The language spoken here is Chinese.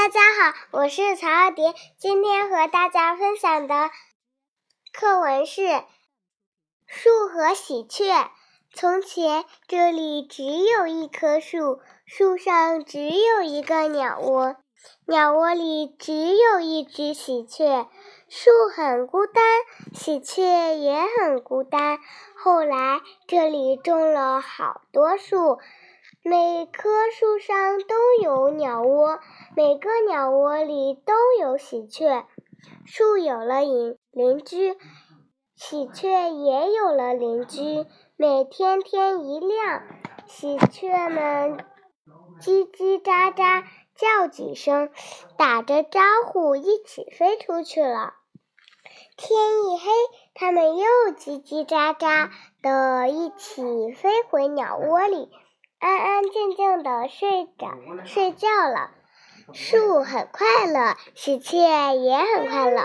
大家好，我是曹二蝶，今天和大家分享的课文是《树和喜鹊》。从前，这里只有一棵树，树上只有一个鸟窝，鸟窝里只有一只喜鹊。树很孤单，喜鹊也很孤单。后来，这里种了好多树。每棵树上都有鸟窝，每个鸟窝里都有喜鹊。树有了邻邻居，喜鹊也有了邻居。每天天一亮，喜鹊们叽叽喳喳叫几声，打着招呼一起飞出去了。天一黑，它们又叽叽喳喳的一起飞回鸟窝里。安安静静的睡着睡觉了，树很快乐，喜鹊也很快乐。